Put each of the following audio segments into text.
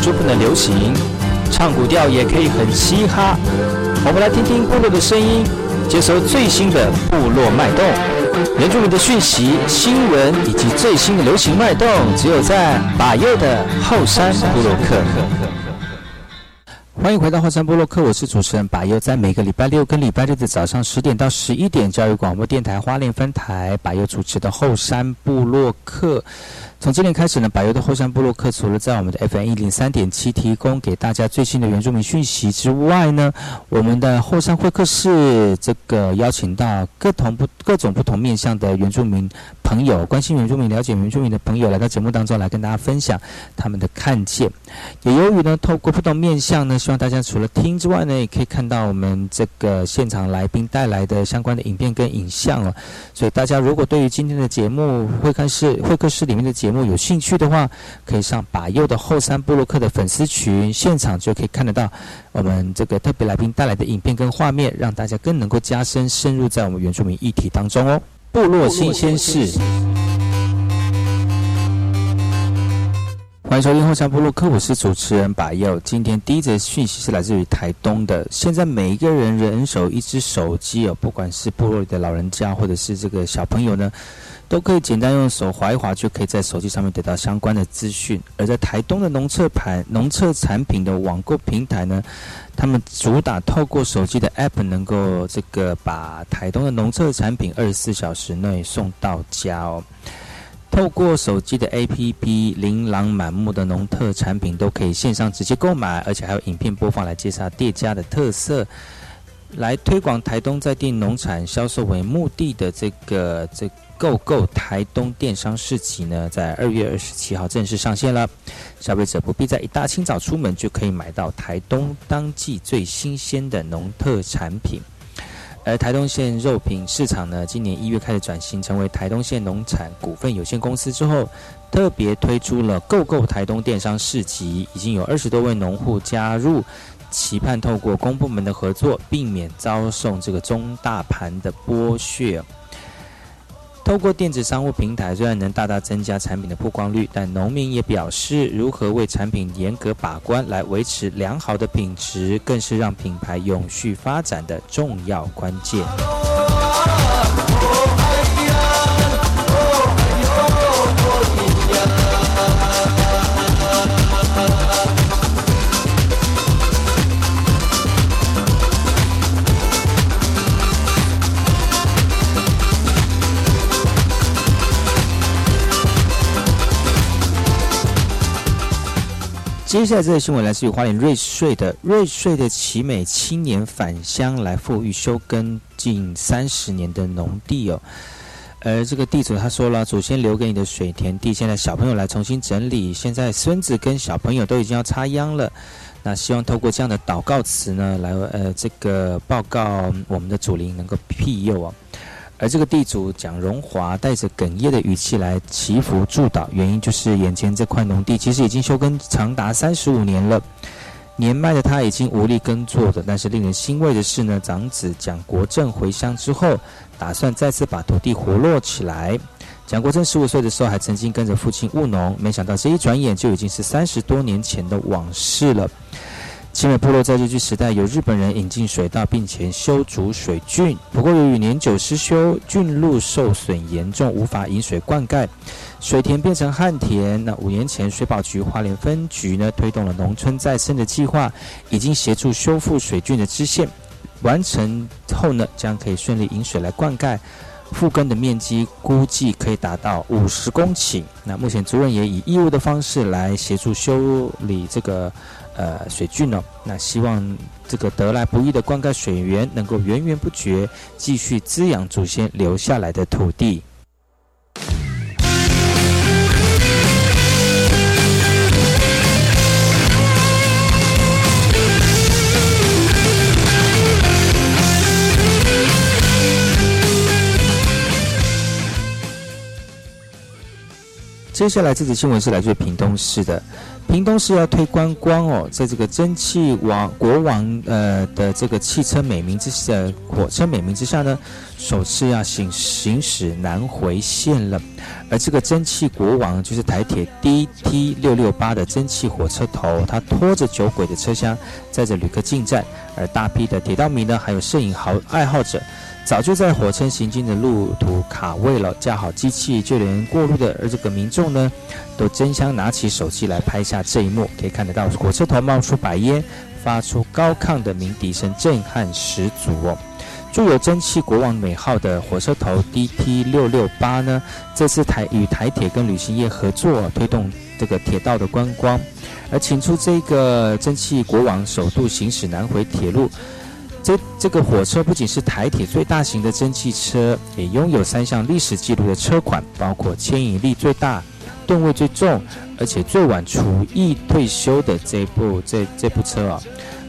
就不能流行？唱古调也可以很嘻哈。我们来听听部落的声音。接收最新的部落脉动、原住民的讯息、新闻以及最新的流行脉动，只有在把右的后山部落克。欢迎回到后山部落克，我是主持人把右，在每个礼拜六跟礼拜日的早上十点到十一点，教育广播电台花莲分台把右主持的后山部落克。从今年开始呢，百优的后山部落客除了在我们的 FM 一零三点七提供给大家最新的原住民讯息之外呢，我们的后山会客室这个邀请到各同不各种不同面向的原住民朋友，关心原住民、了解原住民的朋友来到节目当中来跟大家分享他们的看见。也由于呢，透过不同面向呢，希望大家除了听之外呢，也可以看到我们这个现场来宾带来的相关的影片跟影像哦。所以大家如果对于今天的节目会客室会客室里面的节目如果有兴趣的话，可以上把右的后山布洛克的粉丝群，现场就可以看得到我们这个特别来宾带来的影片跟画面，让大家更能够加深深入在我们原住民议题当中哦。部落新鲜事，欢迎收听后山部落克，我是主持人把右。今天第一则讯息是来自于台东的，现在每一个人人手一只手机哦，不管是部落里的老人家或者是这个小朋友呢。都可以简单用手划一划，就可以在手机上面得到相关的资讯。而在台东的农测盘、农测产品的网购平台呢，他们主打透过手机的 App，能够这个把台东的农测产品二十四小时内送到家哦。透过手机的 APP，琳琅满目的农特产品都可以线上直接购买，而且还有影片播放来介绍店家的特色，来推广台东在地农产销售为目的的这个这。购购台东电商市集呢，在二月二十七号正式上线了。消费者不必在一大清早出门，就可以买到台东当季最新鲜的农特产品。而台东县肉品市场呢，今年一月开始转型成为台东县农产股份有限公司之后，特别推出了购购台东电商市集，已经有二十多位农户加入，期盼透过公部门的合作，避免遭受这个中大盘的剥削。透过电子商务平台，虽然能大大增加产品的曝光率，但农民也表示，如何为产品严格把关来维持良好的品质，更是让品牌永续发展的重要关键。接下来这个新闻来自于花莲瑞穗的瑞穗的奇美青年返乡来富裕休耕近三十年的农地哦，而这个地主他说了，祖先留给你的水田地，现在小朋友来重新整理，现在孙子跟小朋友都已经要插秧了，那希望透过这样的祷告词呢，来呃这个报告我们的祖灵能够庇佑啊。而这个地主蒋荣华带着哽咽的语气来祈福祝祷，原因就是眼前这块农地其实已经休耕长达三十五年了，年迈的他已经无力耕作的。但是令人欣慰的是呢，长子蒋国正回乡之后，打算再次把土地活络起来。蒋国正十五岁的时候还曾经跟着父亲务农，没想到这一转眼就已经是三十多年前的往事了。奇美部落在日据时代由日本人引进水稻，并且修筑水郡。不过由于年久失修，郡路受损严重，无法引水灌溉，水田变成旱田。那五年前，水保局花莲分局呢推动了农村再生的计划，已经协助修复水郡的支线，完成后呢将可以顺利引水来灌溉。复耕的面积估计可以达到五十公顷。那目前族人也以义务的方式来协助修理这个呃水渠呢。那希望这个得来不易的灌溉水源能够源源不绝，继续滋养祖先留下来的土地。接下来这则新闻是来自于屏东市的，屏东市要推观光哦，在这个蒸汽王国王呃的这个汽车美名之下，火车美名之下呢，首次要行行驶南回线了。而这个蒸汽国王就是台铁 DT 六六八的蒸汽火车头，它拖着酒鬼的车厢，载着旅客进站，而大批的铁道迷呢，还有摄影好爱好者。早就在火车行进的路途卡位了，架好机器，就连过路的而这个民众呢，都争相拿起手机来拍下这一幕。可以看得到火车头冒出白烟，发出高亢的鸣笛声，震撼十足哦。著有“蒸汽国王”美号的火车头 DT 六六八呢，这次台与台铁跟旅行业合作，推动这个铁道的观光，而请出这个“蒸汽国王”首度行驶南回铁路。这这个火车不仅是台铁最大型的蒸汽车，也拥有三项历史记录的车款，包括牵引力最大、吨位最重，而且最晚除役退休的这部这这部车啊。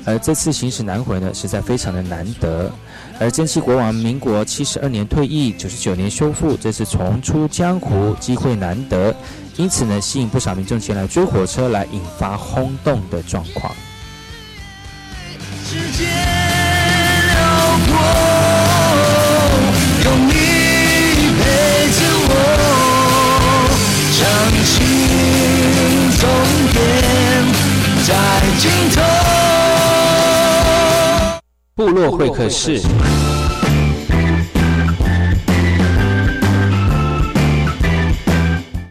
而这次行驶南回呢，实在非常的难得。而蒸汽国王民国七十二年退役，九十九年修复，这次重出江湖，机会难得，因此呢，吸引不少民众前来追火车，来引发轰动的状况。有你部落会客室。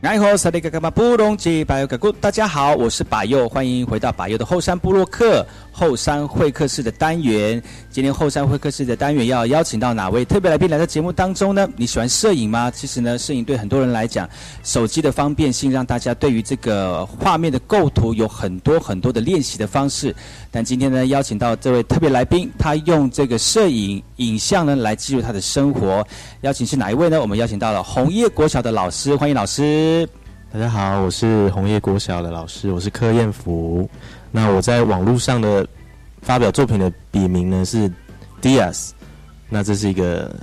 哎吼，萨利格格巴布隆吉巴尤格古，大家好，我是巴佑，欢迎回到巴佑的后山部落客后山会客室的单元。今天后山会客室的单元要邀请到哪位特别来宾来到节目当中呢？你喜欢摄影吗？其实呢，摄影对很多人来讲，手机的方便性让大家对于这个画面的构图有很多很多的练习的方式。但今天呢，邀请到这位特别来宾，他用这个摄影影像呢来记录他的生活。邀请是哪一位呢？我们邀请到了红叶国小的老师，欢迎老师。大家好，我是红叶国小的老师，我是柯彦福。那我在网络上的发表作品的笔名呢是 Diaz。那这是一个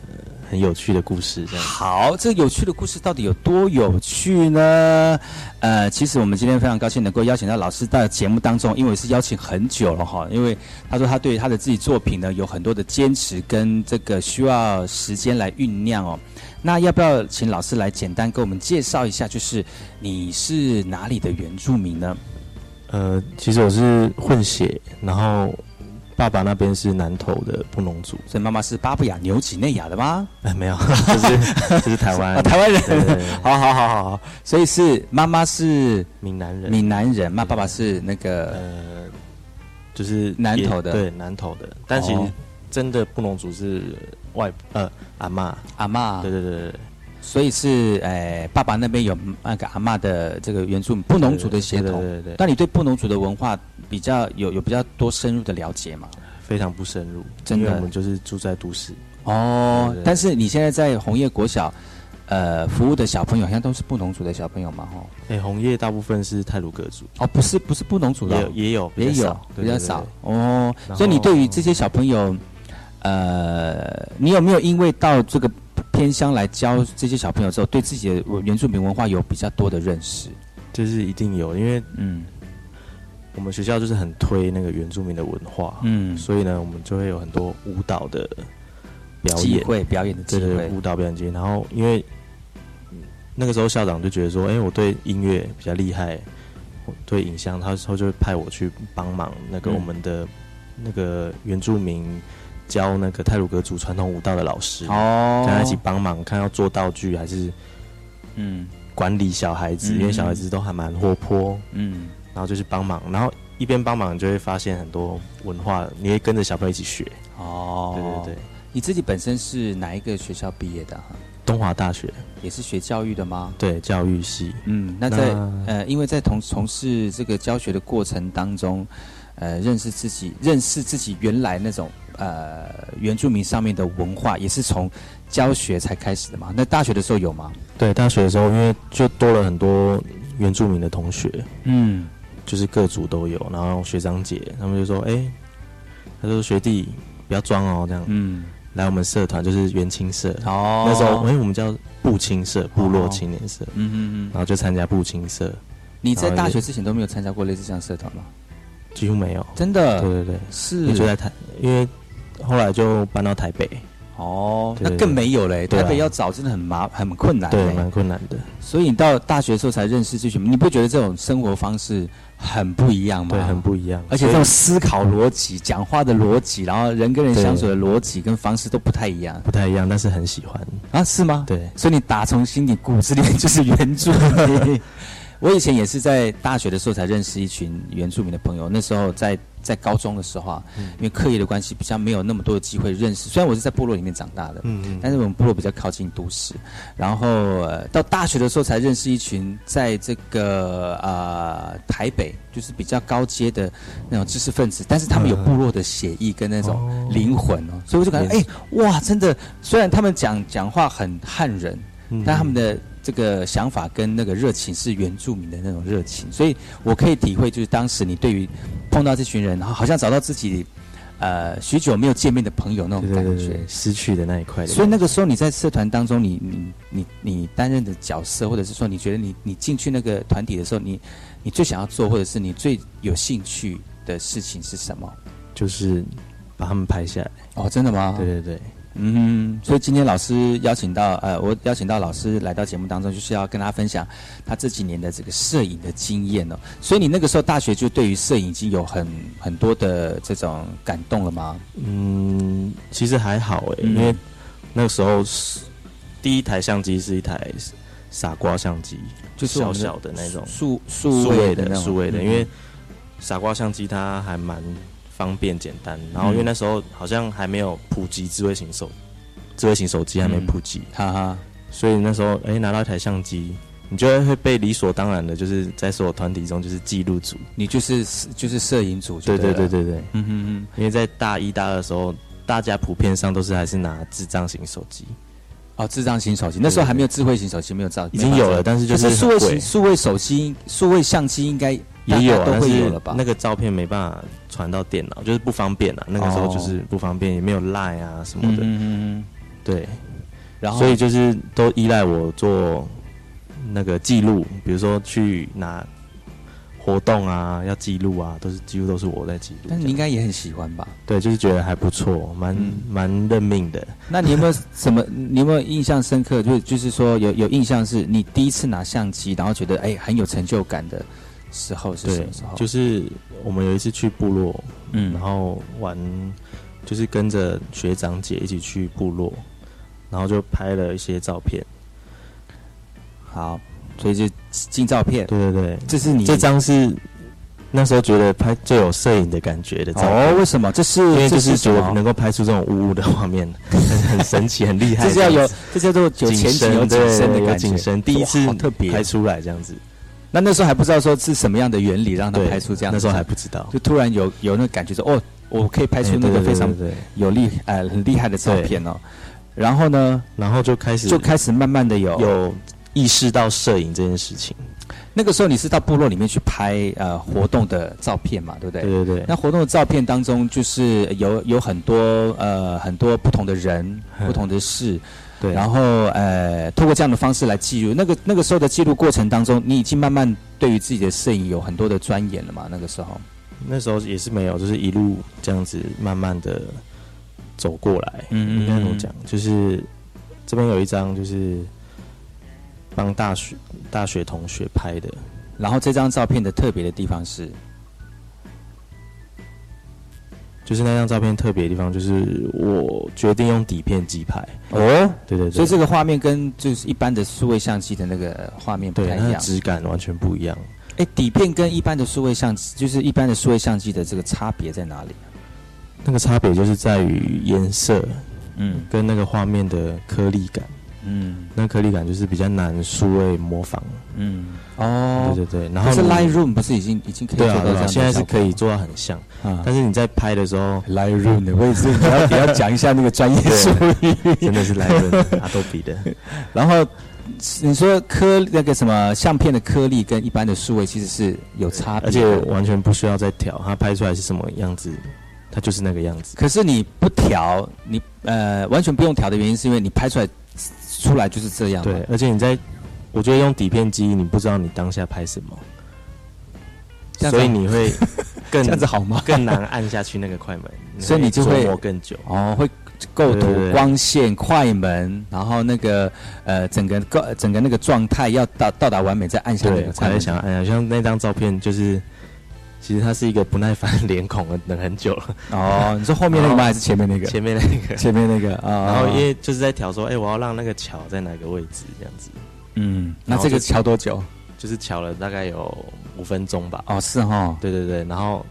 很有趣的故事。好，这个有趣的故事到底有多有趣呢？呃，其实我们今天非常高兴能够邀请到老师到节目当中，因为是邀请很久了哈。因为他说他对他的自己作品呢有很多的坚持跟这个需要时间来酝酿哦。那要不要请老师来简单给我们介绍一下？就是你是哪里的原住民呢？呃，其实我是混血，然后爸爸那边是南投的布农族，所以妈妈是巴布亚纽几内亚的吗？哎，没有，就是这是台湾，台湾人。好好好好好，所以是妈妈是闽南人，闽南人，那爸爸是那个呃，就是南投的，对，南投的，但其实真的布农族是。外呃阿妈阿妈对对对对，所以是诶爸爸那边有那个阿妈的这个原住布农族的血统，对对对。那你对布农族的文化比较有有比较多深入的了解吗？非常不深入，真的，我们就是住在都市。哦，但是你现在在红叶国小，呃，服务的小朋友好像都是布农族的小朋友嘛？哦，哎，红叶大部分是泰鲁格族。哦，不是不是布农族的，也有也有比较少。哦，所以你对于这些小朋友。呃，你有没有因为到这个偏乡来教这些小朋友之后，对自己的原住民文化有比较多的认识？这是一定有，因为嗯，我们学校就是很推那个原住民的文化，嗯，所以呢，我们就会有很多舞蹈的表演，会表演的机会，舞蹈表演机。然后因为那个时候校长就觉得说，哎，我对音乐比较厉害，对影像，他之后就会派我去帮忙那个我们的那个原住民。教那个泰鲁格族传统舞蹈的老师哦，跟他一起帮忙，看要做道具还是嗯。管理小孩子，因为小孩子都还蛮活泼。嗯，然后就去帮忙，然后一边帮忙就会发现很多文化，你会跟着小朋友一起学。哦，对对对，你自己本身是哪一个学校毕业的哈？东华大学。也是学教育的吗？对教育系，嗯，那在那呃，因为在同从事这个教学的过程当中，呃，认识自己，认识自己原来那种呃原住民上面的文化，也是从教学才开始的嘛。那大学的时候有吗？对大学的时候，因为就多了很多原住民的同学，嗯，就是各组都有，然后学长姐他们就说，哎、他说学弟不要装哦，这样，嗯，来我们社团就是原青社，哦。那时候哎、我们叫部青社，部落青年社，嗯嗯嗯，然后就参加部青社，你在大学之前都没有参加过类似这样社团吗？几乎没有，真的？对对对，是。你就在台，因为后来就搬到台北，哦，那更没有嘞。台北要找真的很麻很困难对，嘞。蛮困难的。所以你到大学的时候才认识这群，你不觉得这种生活方式很不一样吗？对，很不一样。而且这种思考逻辑、讲话的逻辑，然后人跟人相处的逻辑跟方式都不太一样不太一样，但是很喜欢。啊？是吗？对，所以你打从心底骨子里面就是原住民。我以前也是在大学的时候才认识一群原住民的朋友，那时候在在高中的时候啊，嗯。因为课业的关系，比较没有那么多的机会认识。虽然我是在部落里面长大的，嗯嗯，但是我们部落比较靠近都市，然后、呃、到大学的时候才认识一群在这个呃台北就是比较高阶的那种知识分子，但是他们有部落的血意跟那种哦。灵魂哦，所以我就感觉哎、哇，真的，虽然他们讲讲话很汉人，嗯。但他们的这个想法跟那个热情是原住民的那种热情，所以我可以体会，就是当时你对于碰到这群人，然后好像找到自己呃许久没有见面的朋友那种感觉。对对对，失去的那一块。所以那个时候你在社团当中你，你你你担任的角色，或者是说你觉得你你进去那个团体的时候，你你最想要做，或者是你最有兴趣的事情是什么？就是把他们拍下来。哦，真的吗？对对对，嗯，所以今天老师邀请到呃，我邀请到老师来到节目当中，就是要跟大家分享他这几年的这个摄影的经验哦。所以你那个时候大学就对于摄影已经有很很多的这种感动了吗？嗯，其实还好诶，嗯因为那个时候是第一台相机是一台傻瓜相机，就是小小的那种数数数位的数位的，嗯因为傻瓜相机它还蛮方便简单，然后因为那时候好像还没有普及智慧型手，智慧型手机还没普及，哈哈，所以那时候哎、拿到一台相机，你就会会被理所当然的，就是在所有团体中就是记录组，你就是就是摄影组就对对，对对对对，嗯哼哼。因为在大一大二的时候，大家普遍上都是还是拿智障型手机，哦，智障型手机，那时候还没有智慧型手机，没有照，已经有了，但是就就是是数位型数位手机、数位相机应该也有啊，都会有了吧？那个照片没办法传到电脑，就是不方便啊。那个时候就是不方便，也没有 Line 啊什么的，嗯嗯嗯，对，然后所以就是都依赖我做那个记录，比如说去拿活动啊，要记录啊，都是几乎都是我在记录。但是你应该也很喜欢吧？对，就是觉得还不错，蛮嗯蛮认命的。那你有没有什么？你有没有印象深刻？就就是说有有印象是你第一次拿相机，然后觉得哎很有成就感的时候是什对么时候？，就是我们有一次去部落，嗯然后玩，就是跟着学长姐一起去部落，然后就拍了一些照片。好，所以就进照片，对对对，这是你这张是那时候觉得拍最有摄影的感觉的照哦？为什么？这是因为这就是觉得能够拍出这种雾雾的画面，很 很神奇，很厉害。这是要有这叫做有景前景深有景深的对有感觉景。深，第一次特别拍出来这样子。那那时候还不知道说是什么样的原理让他，拍出这样，那时候还不知道，就突然有有那感觉说哦，我可以拍出那个非常有厉呃很厉害的照片哦。然后呢，然后就开始就开始慢慢的有有意识到摄影这件事情。那个时候你是到部落里面去拍呃活动的照片嘛，对不对？对对对，那活动的照片当中，就是有有很多呃很多不同的人、嗯不同的事，对，然后呃通过这样的方式来记录。那个那个时候的记录过程当中，你已经慢慢对于自己的摄影有很多的钻研了嘛？那个时候，那时候也是没有，就是一路这样子慢慢的走过来。嗯应该怎么讲？就是这边有一张，就是帮大学大学同学拍的，然后这张照片的特别的地方是，就是那张照片特别的地方，就是我决定用底片机拍。哦，对对对，所以这个画面跟就是一般的数位相机的那个画面不太一样。质感完全不一样。哎，底片跟一般的数位相机，就是一般的数位相机的这个差别在哪里？那个差别就是在于颜色，嗯跟那个画面的颗粒感，嗯那颗粒感就是比较难数位模仿。嗯，哦，对对对，然后 Lightroom 不是已经已经可以做到这样的现在是可以做到很像，啊但是你在拍的时候，Lightroom 的位置，你要你要讲一下那个专业术语。真的是来人阿多比的。然后你说颗那个什么相片的颗粒跟一般的数位其实是有差别而，且完全不需要再调，它拍出来是什么样子，它就是那个样子。可是你不调，你呃完全不用调的原因是因为你拍出来出来就是这样。对，而且你在，我觉得用底片机，你不知道你当下拍什么，所以你会 更这样子好吗？更难按下去那个快门，所以你就会更久。哦，会构图光线、快门，然后那个呃整个构整个那个状态要到到达完美，再按下那个，快门。才会想要按下去。像那张照片，就是其实它是一个不耐烦脸孔，等很久了。哦，你说后面那个吗？还是前面那个？前面那个，前面那个啊。然后因为为就是在调说，哎、我要让那个桥在哪个位置，这样子，嗯，那这个敲多久？就是敲了大概有五分钟吧。哦，是哈，对对对，然后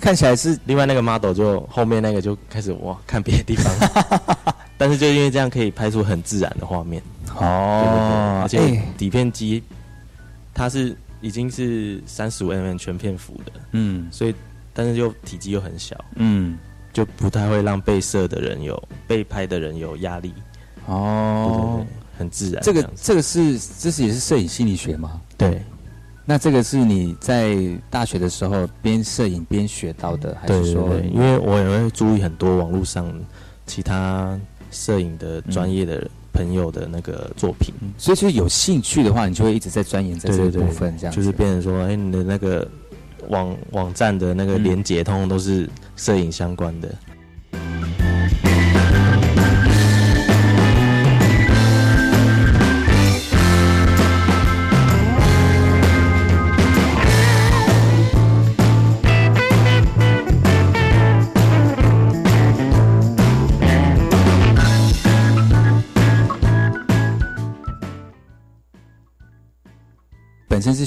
看起来是另外那个 model 就后面那个就开始哇看别的地方，但是就因为这样可以拍出很自然的画面。对对对，哦而，且哎底片机它是已经是三十五 mm 全片幅的，嗯所以但是又体积又很小，嗯，就不太会让被摄的人有被拍的人有压力。对对哦对，，很自然这个。这个是这是也是摄影心理学吗？对那这个是你在大学的时候边摄影边学到的，还是说对，因为我也会注意很多网络上其他摄影的专业的朋友的那个作品。嗯所以就是有兴趣的话，你就会一直在钻研在这个部分，这样子就是变成说，哎、你的那个网网站的那个嗯连接，通通都是摄影相关的。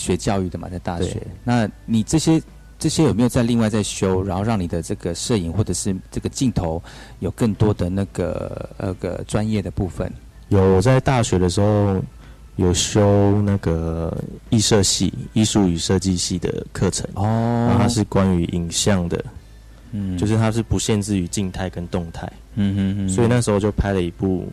学教育的嘛，在大学。那你这些这些有没有在另外在修，然后让你的这个摄影或者是这个镜头有更多的那个那个专业的部分？有我在大学的时候有修那个艺设系、艺术与设计系的课程，然哦后它是关于影像的，嗯就是它是不限制于静态跟动态，嗯嗯嗯所以那时候就拍了一部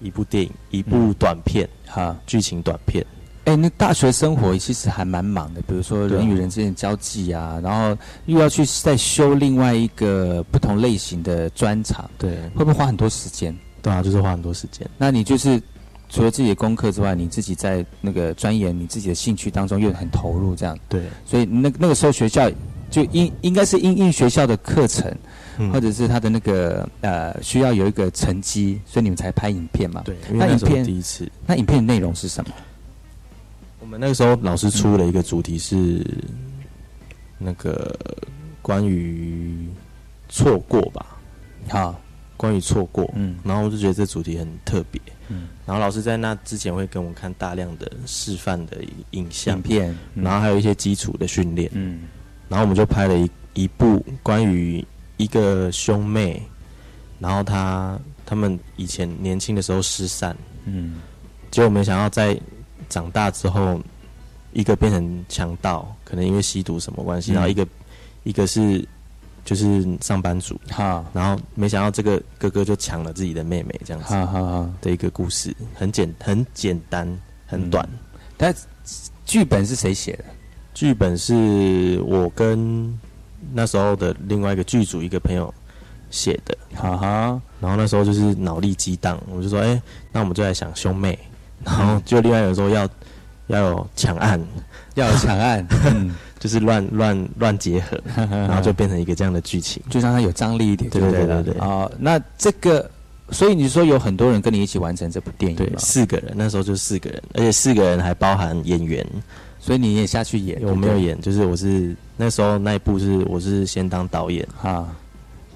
一部电影，一部短片，哈。剧情短片。哎、那大学生活其实还蛮忙的，比如说人与人之间的交际啊，然后又要去再修另外一个不同类型的专场，对，会不会花很多时间？对啊，就是花很多时间。那你就是除了自己的功课之外，你自己在那个钻研你自己的兴趣当中又很投入，这样，对，所以那那个时候学校就应应该是应应学校的课程，嗯或者是他的那个呃需要有一个成绩，所以你们才拍影片嘛。对，那影片第一次，那影片的内容是什么？我们那个时候老师出了一个主题是那个关于错过吧，好，关于错过。嗯。然后我就觉得这主题很特别。嗯，然后老师在那之前会给我们看大量的示范的影像影，片，嗯。然后还有一些基础的训练。嗯。然后我们就拍了一一部关于一个兄妹，然后他他们以前年轻的时候失散，嗯。结果没想到在长大之后，一个变成强盗，可能因为吸毒什么关系，嗯。然后一个一个是就是上班族，哈，然后没想到这个哥哥就抢了自己的妹妹，这样子哈哈哈，的一个故事，很简很简单，很短。但剧本是谁写的？剧本是我跟那时候的另外一个剧组一个朋友写的，哈哈，然后那时候就是脑力激荡，我就说，哎、那我们就来想兄妹，然后就另外有时候要要有抢案，要有强案，嗯，就是乱乱乱结合，然然后就变成一个这样的剧情。就让它有张力一点，对对对对哦，那这个，所以你说有很多人跟你一起完成这部电影对，四个人，那时候就四个人，而且四个人还包含演员，所以你也下去演？我没有演，就是我是那时候那一部是我是先当导演，哈，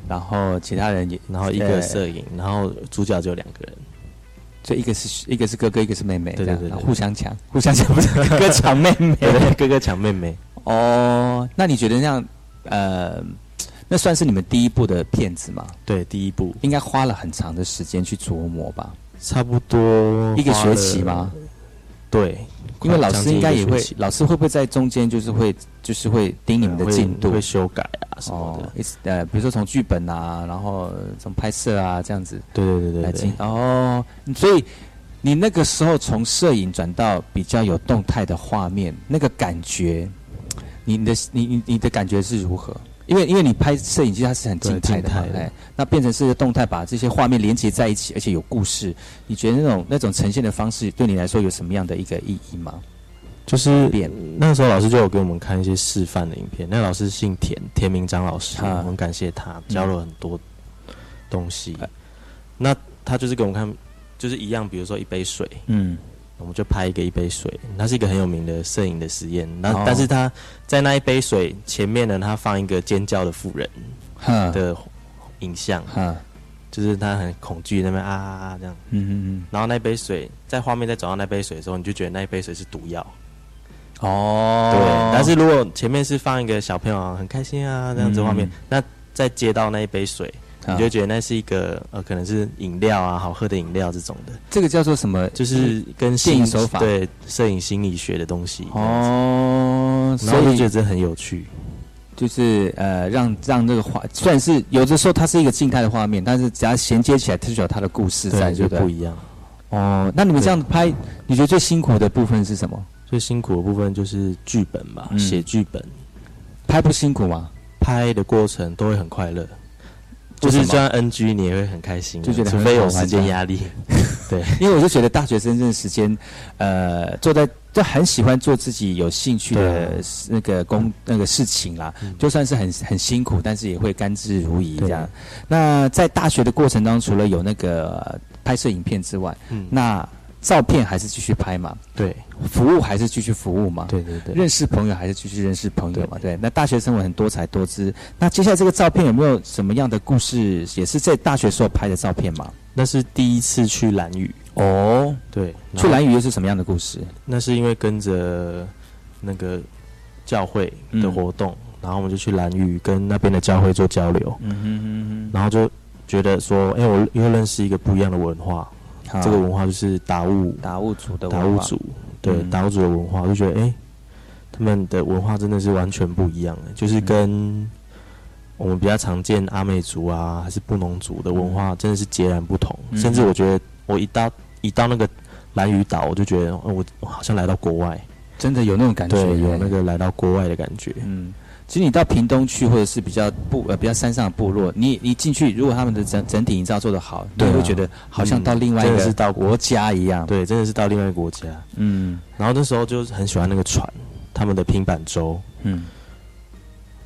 然后其他人也，然后一个摄影，然后主角就两个人。就一个是一个是哥哥，一个是妹妹，这样互相抢，互相抢，不是哥哥抢妹妹。哥哥抢妹妹。哦，那你觉得那样，呃，那算是你们第一部的片子吗？对，第一部应该花了很长的时间去琢磨吧？差不多一个学期吗？对，因为老师应该也会老师会不会在中间就是会就是会盯你们的进度会？修改啊什么的。呃，比如说从剧本啊，然后从拍摄啊这样子对对对对对来进，哦，所以你那个时候从摄影转到比较有动态的画面，那个感觉，你的你你你的感觉是如何？因为因为你拍摄影机它是很静态的嘛，那变成是动态，把这些画面连接在一起，而且有故事。你觉得那种那种呈现的方式对你来说有什么样的一个意义吗？就是变那时候老师就有给我们看一些示范的影片。那老师姓田，田明章老师，啊我很感谢他教了很多东西。哎那他就是给我们看，就是一样，比如说一杯水，嗯，我们就拍一个一杯水，它是一个很有名的摄影的实验。那、哦但是他在那一杯水前面呢，他放一个尖叫的妇人的影像，哈，就是他很恐惧那边啊啊啊这样。嗯嗯嗯然后那杯水在画面再转到那杯水的时候，你就觉得那一杯水是毒药。嗯，哦，对，但是如果前面是放一个小朋友啊很开心啊这样子画面，嗯那再接到那一杯水，啊你就觉得那是一个呃可能是饮料啊好喝的饮料这种的，这个叫做什么？就是跟电影手法对摄影心理学的东西。哦，哦，然后我所以就觉得这很有趣。就是呃，让让这个画，虽然是有的时候它是一个静态的画面，但是只要衔接起来，它就有它的故事在，就不一样。哦，那你们这样拍，你觉得最辛苦的部分是什么？最辛苦的部分就是剧本吧，嗯写剧本，拍不辛苦吗？拍的过程都会很快乐。就是就算 NG 你也会很开心啊，就觉得很除非有时好玩这样间压力。对，因为我就觉得大学生这个时间，呃，坐在就很喜欢做自己有兴趣的那个工那个事情啦，嗯。就算是很很辛苦，但是也会甘之如饴这对。样。那在大学的过程当中，除了有那个呃拍摄影片之外，嗯，那照片还是继续拍嘛，对服务还是继续服务嘛，对对对，认识朋友还是继续认识朋友嘛？对，那大学生活很多彩多姿。那接下来这个照片有没有什么样的故事？也是在大学时候拍的照片嘛？那是第一次去蓝屿。哦，对，去蓝屿又是什么样的故事？那是因为跟着那个教会的活动，然后我们就去蓝屿跟那边的教会做交流，嗯哼哼然后就觉得说，哎、我又认识一个不一样的文化，哼，这个文化就是达悟达悟族的文化。达悟族，对嗯。达悟族的文化，我就觉得，哎、他们的文化真的是完全不一样的，就是跟我们比较常见阿美族啊，还是布农族的文化，真的是截然不同。嗯。甚至我觉得，我一到一到那个蓝屿岛，我就觉得，哦我我好像来到国外，真的有那种感觉对，有那个来到国外的感觉。嗯。其实你到屏东去，或者是比较部呃比较山上的部落，你你进去，如果他们的整整体营造做得好，你会觉得好像到另外一个是到国家一样。对，真的是到另外一个国家。嗯然后那时候就很喜欢那个船，他们的平板舟。嗯，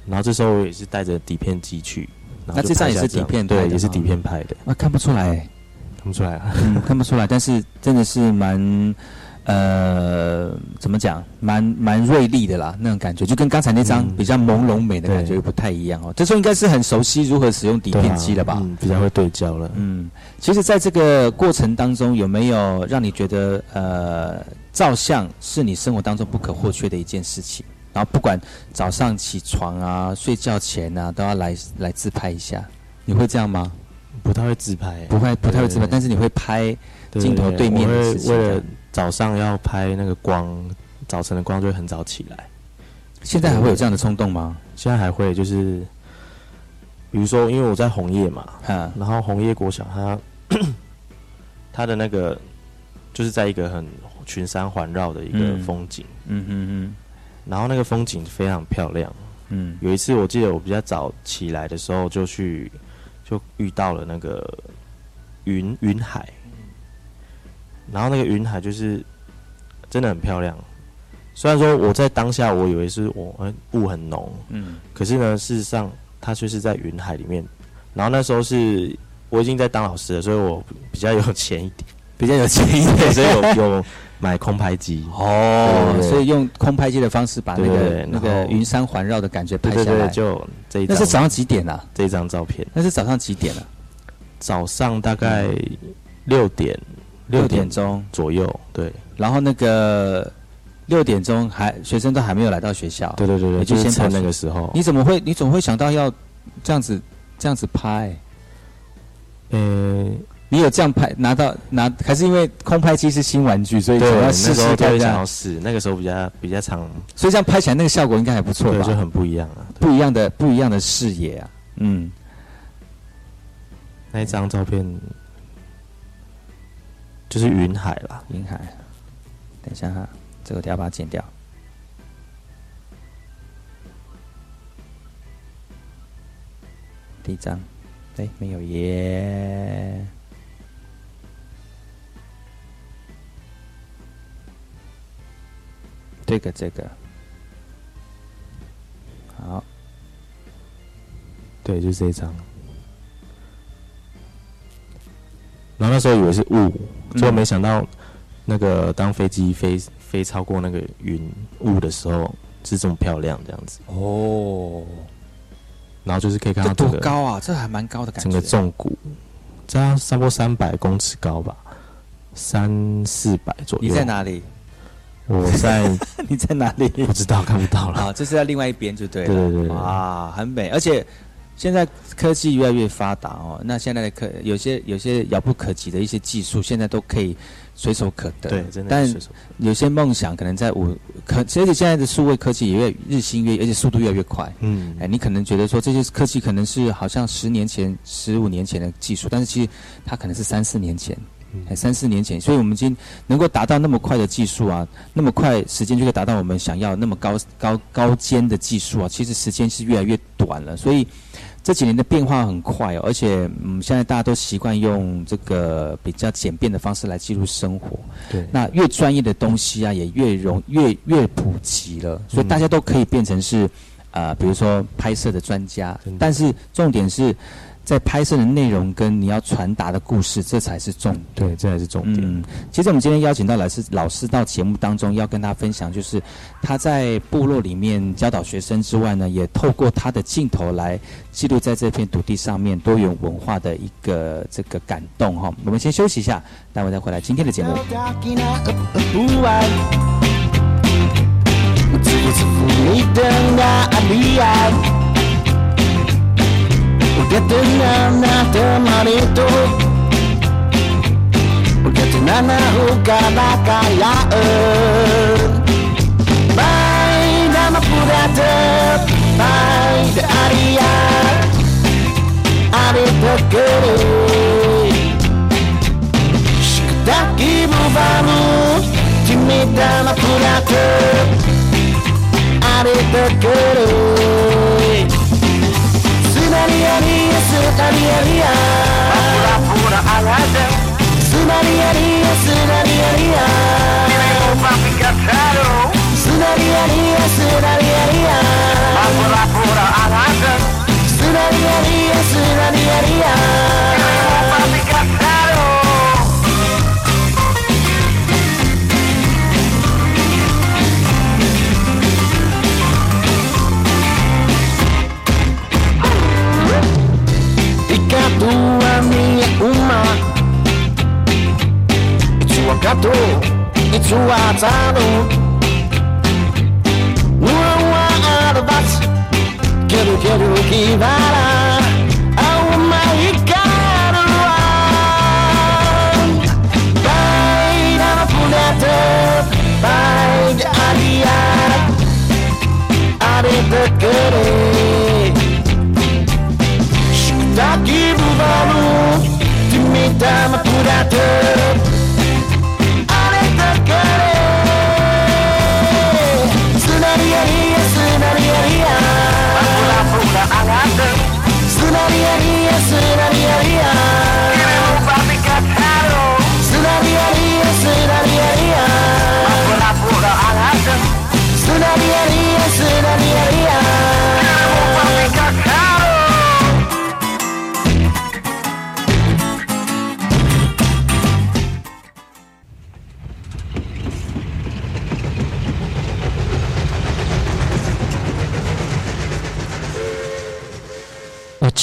然后这时候我也是带着底片机去，那这张也是底片对，也是底片拍的，啊，看不出来耶。看不出来啊。嗯，看不出来，但是真的是蛮，呃，怎么讲，蛮蛮锐利的啦，那种感觉，就跟刚才那张嗯比较朦胧美的感觉又不太一样哦。这时候应该是很熟悉如何使用底片机了吧？嗯，比较会对焦了。嗯，其实，在这个过程当中，有没有让你觉得，呃，照相是你生活当中不可或缺的一件事情？然后，不管早上起床啊、睡觉前啊，都要来来自拍一下。你会这样吗？不太会自拍，不会，不太会自拍，但是你会拍镜头对面的我事情早上要拍那个光，早晨的光就会很早起来。现在还会有这样的冲动吗？现在还会就是，比如说，因为我在红叶嘛，哈，然后红叶国小它 它的那个就是在一个很群山环绕的一个嗯风景，嗯嗯嗯然后那个风景非常漂亮。嗯有一次我记得我比较早起来的时候，就去就遇到了那个云云海，然后那个云海就是真的很漂亮。虽然说我在当下我以为是我呃雾很浓，嗯可是呢，事实上它却是在云海里面。然后那时候是我已经在当老师了，所以我比较有钱一点，比较有钱一，点，所以有有买空拍机。哦对对对所以用空拍机的方式把那个那个云山环绕的感觉拍下来。就这一张那是早上几点啊？这一张照片，那是早上几点啊？早上大概六点六点钟，左右，对然后那个六点钟还学生都还没有来到学校。对对对对，你就先跑去那个时候，你怎么会你怎么会想到要这样子这样子拍？呃，你有这样拍拿到拿，还是因为空拍机是新玩具，所以对，想要那试试看那个时候比较比较长，所以这样拍起来那个效果应该还不错对，吧？就很不一样啊。不一样的不一样的视野啊，嗯，那一张照片就是云海啦，云海，等一下哈，这个我等一下把它剪掉。第一张，哎，没有耶。这个这个，好，对，就是这一张。然后那时候以为是雾，结果没想到那个当飞机飞飞超过那个云雾的时候是这么漂亮这样子。哦，然后就是可以看到多高啊？这还蛮高的感觉。整个纵谷，这样差不多三百公尺高吧，三四百左右。你在？哪里？我在 你在哪里？不知道看不到了。啊，这是在另外一边就对了。对对对对哇，很美，而且现在科技越来越发达哦。那现在的科有些有些遥不可及的一些技术，现在都可以随手可得。对，真的但有些梦想可能在五可，而且现在的数位科技也越日新月，而且速度越来越快。嗯哎，你可能觉得说这些科技可能是好像十年前、十五年前的技术，但是其实它可能是三四年前，三四年前，所以我们今天能够达到那么快的技术啊，那么快时间就可以达到我们想要那么高高高尖的技术啊，其实时间是越来越短了，所以这几年的变化很快哦，而且嗯，现在大家都习惯用这个比较简便的方式来记录生活，对，那越专业的东西啊，也越容越越普及了，所以大家都可以变成是，呃，比如说拍摄的专家。但是重点是在拍摄的内容跟你要传达的故事，这才是重点。对，这才是重点。嗯，其实我们今天邀请到老师老师到节目当中，要跟他分享，就是他在部落里面教导学生之外呢，也透过他的镜头来记录在这片土地上面多元文化的一个这个感动哈。我们先休息一下，待会再回来今天的节目。Porque tu nana teu marido Porque tu nana o cabacalha eh. Pai da mapurata Pai de aria. Ari te quero Chica que bovano Timida abre o te quero タミヤリアあつまりやりやすなりやりや gato e zuazzano That's Quero, quero que vará Oh my God na puneta Vai aliar Areta querer Shukta kibu valu Timita makurata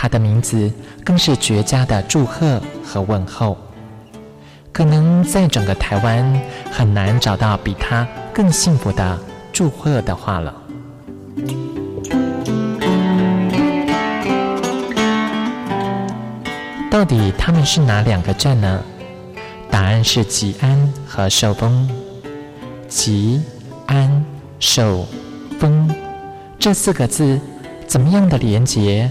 他的名字更是绝佳的祝贺和问候，可能在整个台湾很难找到比他更幸福的祝贺的话了。到底他们是哪两个镇呢？答案是吉安和寿丰。吉安寿丰这四个字，怎么样的连结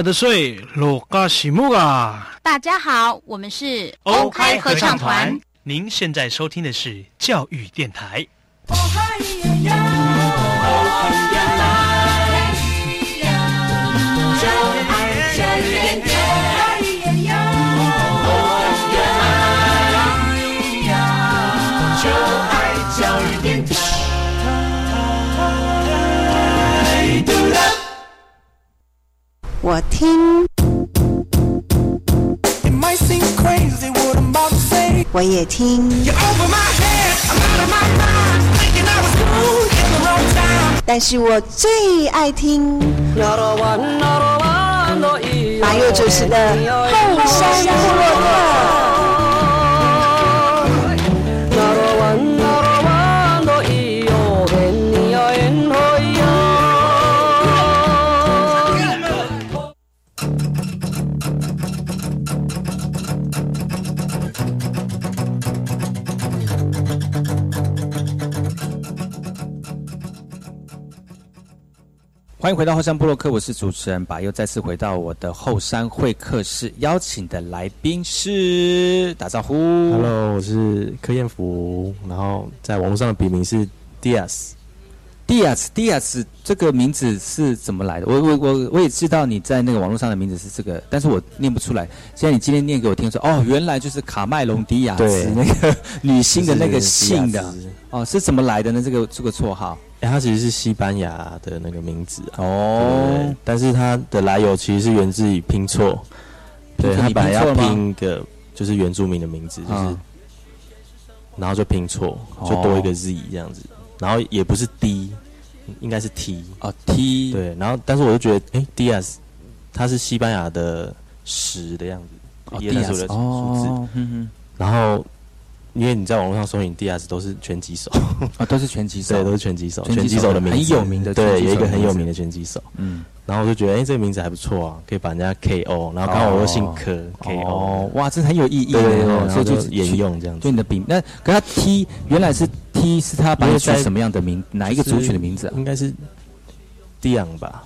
么的水，罗嘎西木啊！大家好，我们是欧开合唱团。您现在收听的是教育电台。Cool in the wrong time. 但是我最爱听马佑主持的后山部落客。欢迎回到后山部落客，我是主持人把又再次回到我的后山会客室，邀请的来宾是打招呼 Hello，我是柯彦福，然后在网络上的笔名是 Dias。Dias 这个名字是怎么来的？我我我我也知道你在那个网络上的名字是这个，但是我念不出来。现在你今天念给我听说，哦，原来就是卡麦隆迪亚对。兹那个女星的那个姓的。哦，是怎么来的呢？这个这个绰号。哎、它其实是西班牙的那个名字啊。哦。对，但是它的来由其实是源自于拼错，对，他本来要拼一个就是原住民的名字，就是，啊。然后就拼错，哦就多一个 Z 这样子，然后也不是 D，应该是 T，啊 T 对，然后但是我就觉得，哎、d i a s 它是西班牙的十的样子，哦也那是我 Dias 的数字，然后因为你在网络上搜寻 Dias 都是拳击手，哼，哦都是拳击手，对，都是拳击手，拳击手手的名字很有名的对，有一个很有名的拳击手。嗯，然后我就觉得，哎、这个名字还不错啊，可以把人家 KO，然后刚好我又姓柯、KO，哦，哇，这很有意义对所以就就沿用这样子。就你的笔，那可他 T 原来是 T 是他把你取什么样的名？哪一个族群的名字啊？应该是地昂吧？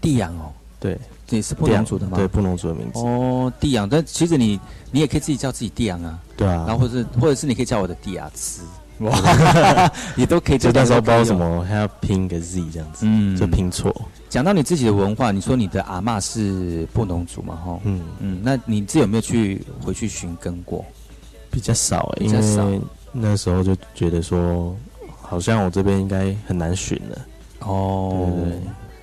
地阳哦，对，这也是布农族的吗？对，布农族的名字。哦，地阳，但其实你你也可以自己叫自己地阳啊，对啊，然后或者是或者是你可以叫我的地亚兹，哇，你都可以，就那时候不知道什么。么，还要拼个 Z 这样子，嗯就拼错。讲到你自己的文化，你说你的阿嬷是布农族嘛？哈，嗯，嗯，那你自己有没有去回去寻根过？比较少、欸，因为那时候就觉得说，好像我这边应该很难寻了。哦对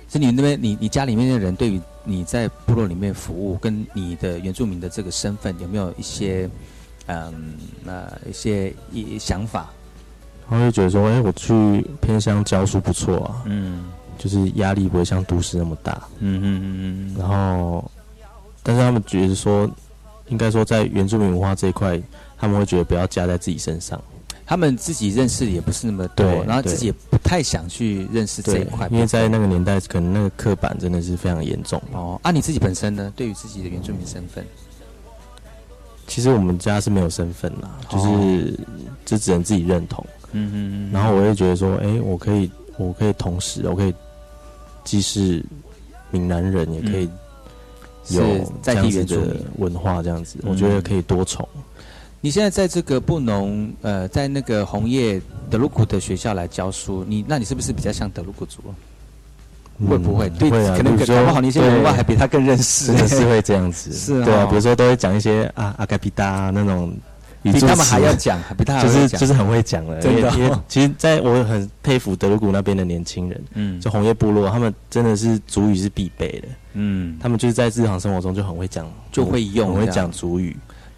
是你那边你你家里面的人对于你在部落里面服务，跟你的原住民的这个身份有没有一些嗯呃一些一想法？然后就觉得说，哎、我去偏乡教书不错啊，嗯就是压力不会像都市那么大。嗯嗯嗯嗯然后，但是他们觉得说，应该说在原住民文化这一块，他们会觉得不要加在自己身上。他们自己认识的也不是那么多，然后自己也不太想去认识这一块，因为在那个年代，可能那个刻板真的是非常严重。哦，啊，你自己本身呢，对于自己的原住民身份，其实我们家是没有身份啦，就是就只能自己认同。嗯嗯然后我也觉得说，哎、我可以，我可以同时，我可以既是闽南人，也可以有在地这样子的原住民。文化，这样子，嗯。我觉得可以多重。你现在在这个布农，呃，在那个红叶德鲁古的学校来教书，你那你是不是比较像德鲁古族？会不会？对，嗯会啊，可能搞不好你一些文化对还比他更认识。是会这样子，是对啊，哦比如说都会讲一些啊阿盖比达啊那种比他们还要讲，比他还就是就是很会讲了，真的哦。因为其实在我很佩服德鲁古那边的年轻人，嗯。就红叶部落，他们真的是族语是必备的，嗯，他们就是在日常生活中就很会讲，就会用很会讲族语，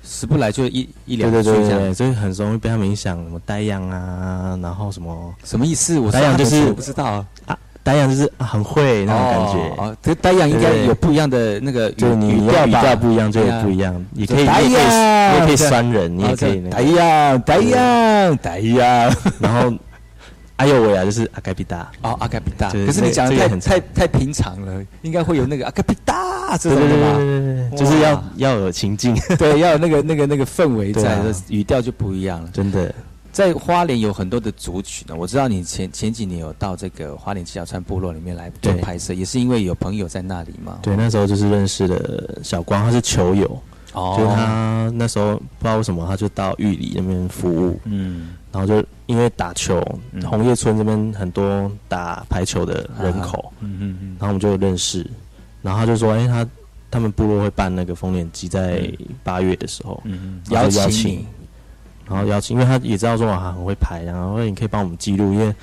时不来就一一两句这样。对对对，所以很容易被他们影响，什么呆样啊，然后什么什么意思？我呆样就是我不知道啊。呆样就是、啊、很会那种感觉，哦，这呆样应该有不一样的那个就是你语调吧？语调不一样就对啊。有不一样，也可以，你也可以，你也可以酸人，你也可以那呆个，样呆样呆样。然后阿佑维啊就是阿盖比达，哦，阿盖比达，可是你讲的太太太平常了，应该会有那个阿盖比达这种的吧？就是要要有情境，对，要有那个那个那个氛围在，语调就不一样了。真的，在花莲有很多的族群呢，我知道你前前几年有到这个花莲七小川部落里面来做拍摄，也是因为有朋友在那里嘛。对，那时候就是认识了小光，他是球友，哦。就他那时候不知道为什么他就到玉里那边服务，嗯，然后就因为打球，嗯。红叶村这边很多打排球的人口，嗯嗯嗯。然后我们就认识，然后他就说，哎、他他们部落会办那个丰年祭，在八月的时候，嗯，嗯邀邀请。请你，然后邀请，因为他也知道说他很会排，然后说你可以帮我们记录，因为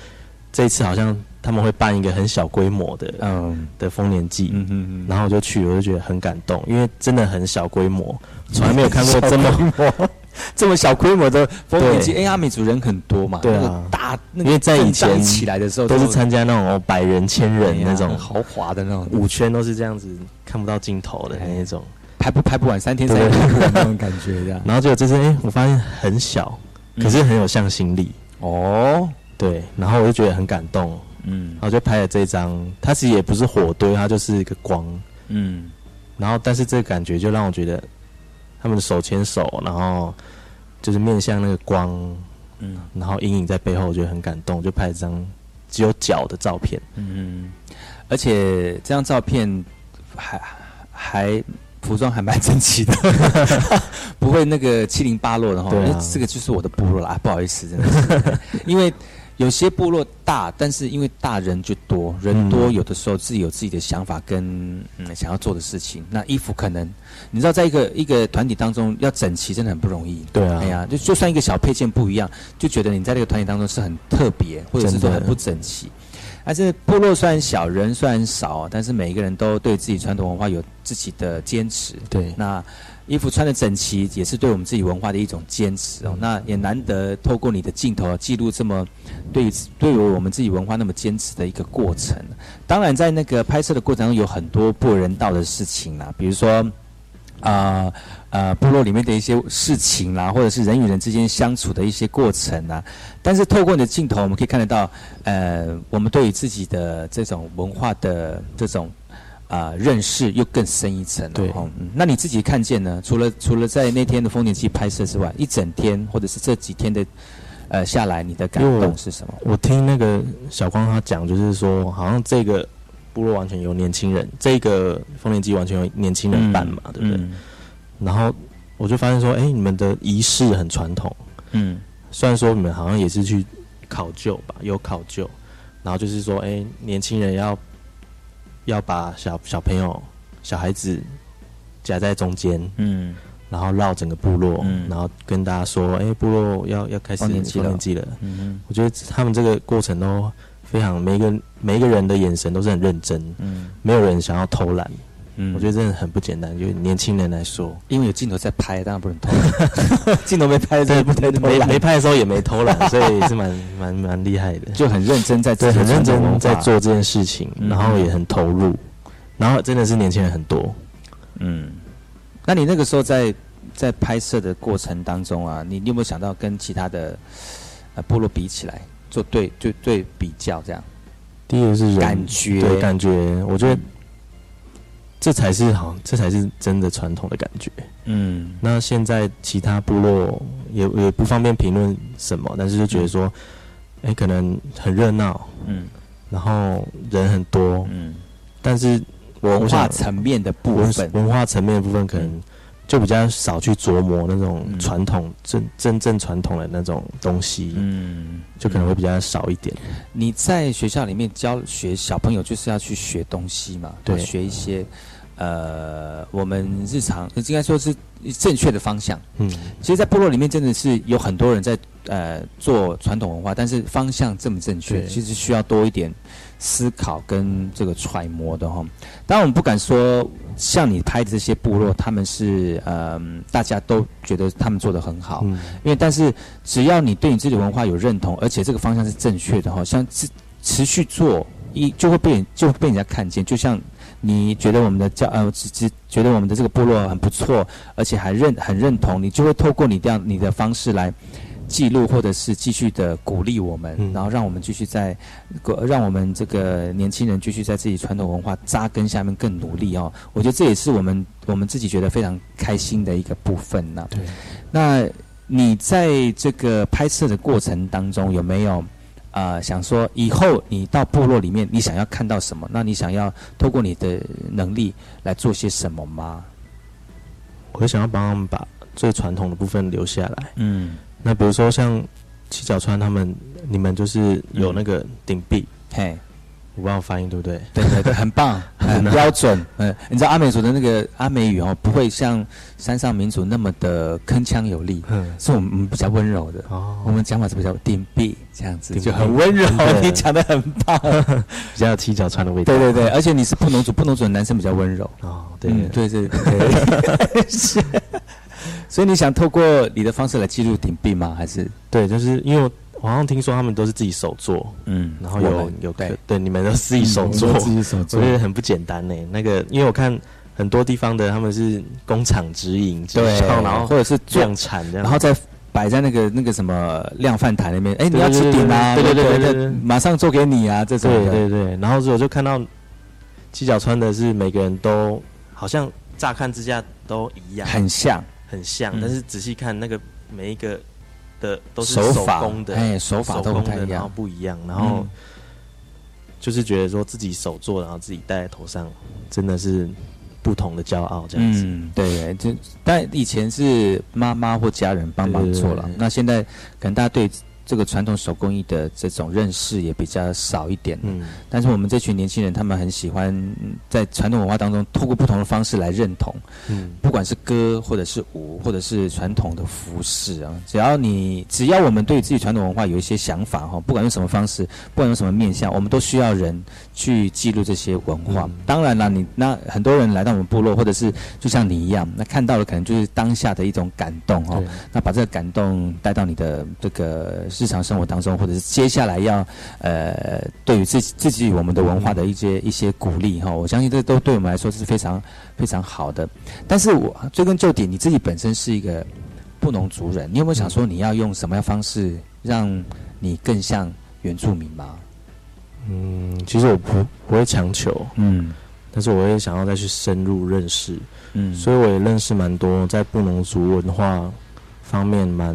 这一次好像他们会办一个很小规模的、嗯。的丰年祭，嗯嗯嗯，然后我就去，我就觉得很感动，因为真的很小规模，从来没有看过这么，这么小规模的丰年祭，对哎，阿美族人很多嘛，对啊那个大，那个因为在以前起来的时候都是参加那种哦百人、千人那种很豪华的那种，五圈都是这样子看不到尽头的那一种。拍不拍不完，三天三夜那种感觉这样。然后结果这次，哎、我发现很小，可是很有向心力。哦，对，然后我就觉得很感动，嗯然后就拍了这张。它其实也不是火堆，它就是一个光。嗯然后，但是这个感觉就让我觉得，他们手牵手，然后就是面向那个光，嗯然后阴影在背后，我觉得很感动，就拍了这张只有脚的照片。嗯，而且这张照片还还服装还蛮整齐的，不会那个七零八落的哈。对啊因为这个就是我的部落啦，啊不好意思，真的是，因为有些部落大，但是因为大人就多，人多嗯有的时候自己有自己的想法跟嗯想要做的事情，那衣服可能你知道，在一个一个团体当中要整齐真的很不容易。对啊哎呀，就就算一个小配件不一样，就觉得你在这个团体当中是很特别，或者是说很不整齐。而且部落虽然小，人虽然少，但是每一个人都对自己传统文化有自己的坚持。对，那衣服穿的整齐，也是对我们自己文化的一种坚持哦。那也难得透过你的镜头记录这么对于对于我们自己文化那么坚持的一个过程。当然，在那个拍摄的过程中，有很多不人道的事情啦，比如说。啊呃部落里面的一些事情啦，或者是人与人之间相处的一些过程啊，但是透过你的镜头，我们可以看得到，呃，我们对于自己的这种文化的这种啊、认识又更深一层了。对哦嗯那你自己看见呢？除了除了在那天的丰年祭拍摄之外，一整天或者是这几天的呃下来，你的感动是什么？我听那个小光他讲，就是说，好像这个部落完全由年轻人，这个丰年祭完全由年轻人办嘛，对不对？嗯然后我就发现说，哎、你们的仪式很传统，嗯虽然说你们好像也是去考究吧，有考究，然后就是说，哎、年轻人要要把小小朋友、小孩子夹在中间，嗯。然后绕整个部落，嗯。然后跟大家说，哎、部落要要开始丰年祭了。丰年祭了。嗯我觉得他们这个过程都非常，每一个每一个人的眼神都是很认真，嗯。没有人想要偷懒。嗯。我觉得真的很不简单，就年轻人来说，因为有镜头在拍，当然不能偷懒。镜头没拍，对不能偷懒没没拍的时候也没偷懒，所以是蛮蛮蛮厉害的，就很认真在很认真在。做这件事情，嗯。然后也很投入，然后真的是年轻人很多。嗯，那你那个时候在在拍摄的过程当中啊，你你有没有想到跟其他的呃部落比起来，做对对对比较这样？第一个是人感觉。对感觉，我觉得这才是好，这才是真的传统的感觉。嗯。那现在其他部落也也不方便评论什么，但是就觉得说，哎、可能很热闹，嗯。然后人很多，嗯，但是文化层面的部分，文化层面的部分可能就比较少去琢磨那种嗯传统真真正传统的那种东西，嗯，就可能会比较少一点。你在学校里面教学小朋友，就是要去学东西嘛，对学一些呃，我们日常应该说是正确的方向。嗯，其实，在部落里面，真的是有很多人在呃做传统文化，但是方向正不正确，其实需要多一点思考跟这个揣摩的哈。当然，我们不敢说像你拍的这些部落，他们是呃大家都觉得他们做的很好，嗯因为但是只要你对你自己的文化有认同，而且这个方向是正确的哈，像持持续做一就会被就会被人家看见，就像。你觉得我们的教呃，只只觉得我们的这个部落很不错，而且还认很认同，你就会透过你这样你的方式来记录，或者是继续的鼓励我们，嗯然后让我们继续在，让我们这个年轻人继续在自己传统文化扎根下面更努力哦。我觉得这也是我们我们自己觉得非常开心的一个部分呢、对。那你在这个拍摄的过程当中有没有？啊、想说以后你到部落里面，你想要看到什么？那你想要透过你的能力来做些什么吗？我想要帮他们把最传统的部分留下来。嗯，那比如说像七角川他们，你们就是有那个顶壁，嘿，我不知道发音对不对？对对对，很棒，很标准。嗯，你知道阿美族的那个阿美语哦，不会像山上民族那么的铿锵有力，嗯，是我们比较温柔的。哦，我们讲法是比较顶壁这样子，就很温柔。你讲的很棒。比较有七角川的味道。对对对，而且你是布农族，布农族的男生比较温柔。哦，对嗯对对对，是。所以你想透过你的方式来记录顶壁吗？还是？对，就是因为我我好像听说他们都是自己手做，嗯然后有有对。对你们都自己手做，自己手我觉得很不简单呢。那个因为我看很多地方的他们是工厂直营对，然后或者是做量产这样，然后再摆在那个那个什么量贩台那边，哎，你要吃点啊？对对对对对对马上做给你啊，这种对对对，然后我就看到七角川的是每个人都好像乍看之下都一样，很像很像，嗯。但是仔细看那个每一个的都是手工的，哎手法都不太一样。然后不一样，然后嗯。就是觉得说自己手做，然后自己戴在头上，真的是不同的骄傲这样子。嗯，对，就但以前是妈妈或家人帮忙做了那现在可能大家对这个传统手工艺的这种认识也比较少一点。嗯，但是我们这群年轻人，他们很喜欢嗯在传统文化当中，透过不同的方式来认同，嗯不管是歌或者是舞，或者是传统的服饰啊，只要你只要我们对自己传统文化有一些想法哈，不管用什么方式，不管用什么面向，我们都需要人去记录这些文化。嗯当然了，你那很多人来到我们部落，或者是就像你一样，那看到的可能就是当下的一种感动哈。那把这个感动带到你的这个日常生活当中，或者是接下来要呃对于自己自己我们的文化的一些一些鼓励哈，我相信这都对我们来说是非常非常好的。但是我追根究底，你自己本身是一个布农族人，你有没有想说你要用什么样方式让你更像原住民吗？嗯，其实我不不会强求，嗯但是我也想要再去深入认识，嗯，所以我也认识蛮多在布农族文化方面蛮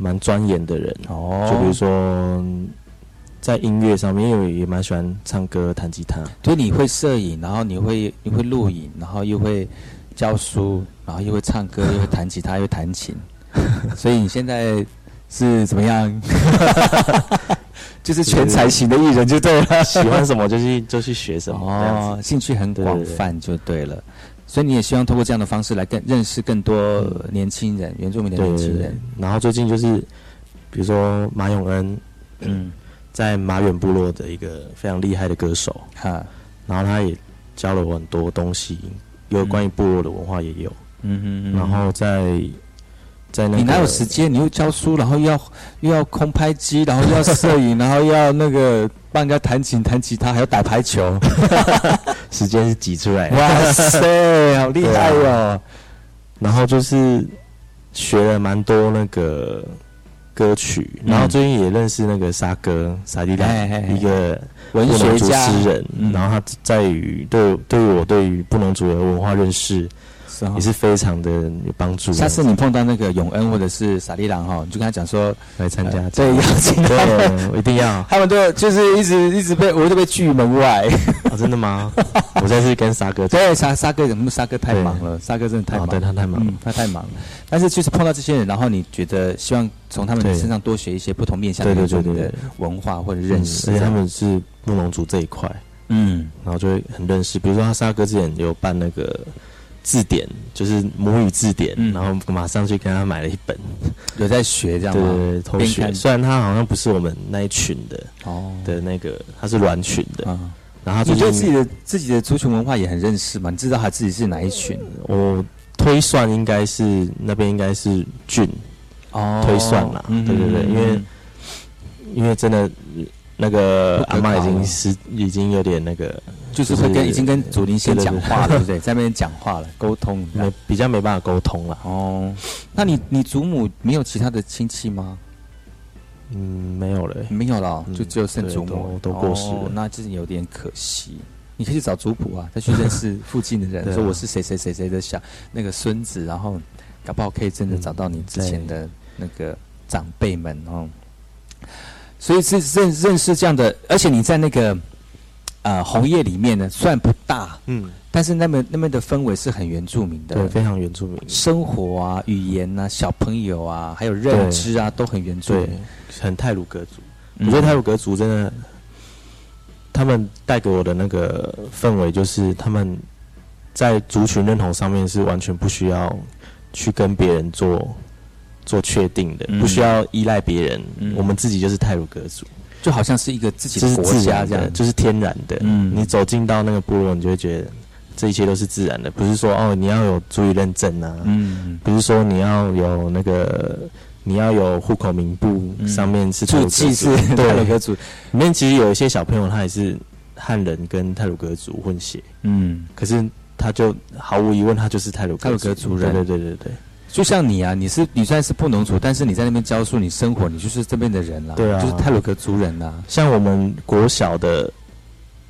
蛮钻研的人。哦，就比如说在音乐上面，因为我也蛮喜欢唱歌、弹吉他。所以你会摄影，然后你会你会录影，然后又会教书，然后又会唱歌，又会弹吉他，又弹琴，所以你现在是怎么样？就是全才型的艺人就对了。喜欢什么就去就去学什么，哦，兴趣很广泛就对了。所以你也希望通过这样的方式来更认识更多年轻人，原住民的年轻人。。然后最近就是，比如说马永恩，嗯，在马远部落的一个非常厉害的歌手，哈，然后他也教了我很多东西，有关于部落的文化也有。嗯哼然后在在那个你哪有时间？你又教书，然后又要又要空拍机，然后又要摄影，然后又要那个帮人家弹琴、弹吉他，还要打排球。时间是挤出来的？哇塞，好厉害哦！然后就是学了蛮多那个歌曲，嗯然后最近也认识那个沙哥沙迪哎哎哎亮一个文学家诗人，嗯然后他在于对对于我对于布农族的文化认识是哈也是非常的有帮助。下次你碰到那个永恩或者是萨利郎哈，你就跟他讲说，来参加，呃对，邀请他们，对，我一定要。他们都就是一直一直被我都被拒门外。哦，真的吗？我再次跟沙哥，对，沙沙哥，沙哥太忙了？沙哥真的太哦忙，对他太忙了嗯，他太忙了。但是就是碰到这些人，然后你觉得希望从他们身上多学一些不同面向的对对对对对文化或者认识，他们是布农族这一块，嗯然后就会很认识。比如说他沙哥之前有办那个字典，就是母语字典，嗯。然后马上去跟他买了一本，有在学这样吗？对学。看。虽然他好像不是我们那一群的哦，的那个，他是软群的，啊，然后他你对最自己的自己的族群文化也很认识嘛？你知道他自己是哪一群？我推算应该是那边应该是郡，哦。推算啦对对对因为因为真的那个不可阿妈已经是已经有点那个就是会跟已经跟祖林先讲话了，对不对？在那边讲话了，沟通。没比较没办法沟通了。哦，那你你祖母没有其他的亲戚吗？嗯，没有了欸、没有了就只有剩祖母对都都过世了哦那这有点可惜。你可以去找族谱啊，再去认识附近的人，啊说我是谁谁谁谁的小那个孙子，然后搞不好可以真的找到你之前的那个长辈们哦。所以是认认识这样的，而且你在那个呃红叶里面呢，虽然不大，嗯，但是那边那边的氛围是很原住民的，对，非常原住民，生活啊、语言啊、小朋友啊，还有认知啊，都很原住对民。，很泰鲁格族。嗯。我觉得泰鲁格族真的，他们带给我的那个氛围，就是他们在族群认同上面是完全不需要去跟别人做做确定的，嗯。不需要依赖别人。嗯。我们自己就是泰鲁格族，就好像是一个自己是的国自然的，家这样，就是天然的。嗯。你走进到那个部落，你就会觉得这一切都是自然的，不是说哦你要有族语认证啊，嗯，不是说你要有那个。你要有户口名簿，嗯。上面是泰鲁注记是泰鲁对，格族，里面其实有一些小朋友，他也是汉人跟泰鲁格族混血，嗯，可是他就毫无疑问，他就是泰鲁泰鲁格族人对对对对对，就像你啊，你是你虽然是布农族，但是你在那边教书，你生活，你就是这边的人啦，对啊。就是泰鲁格族人啦，像我们国小的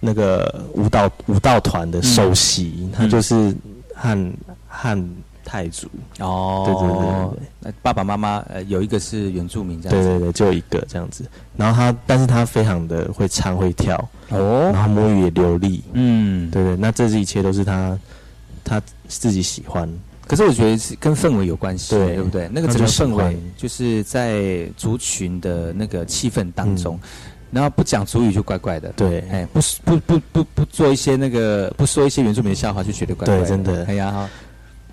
那个舞蹈舞蹈团的首席，他就是汉汉泰族，哦对对对对。对。那爸爸妈妈呃有一个是原住民这样子，对对对，就一个。这样子。然后他，但是他非常的会唱会跳，哦。然，后母语也流利，嗯，对对，那这一切都是他他自己喜欢。可是我觉得是跟氛围有关系，对对不对？那个整个氛围就是在族群的那个气氛当中，嗯。然后不讲族语就怪怪的，对。哎，不不不不不做一些那个不说一些原住民的笑话，就觉得怪怪的，对真的。哎呀，哈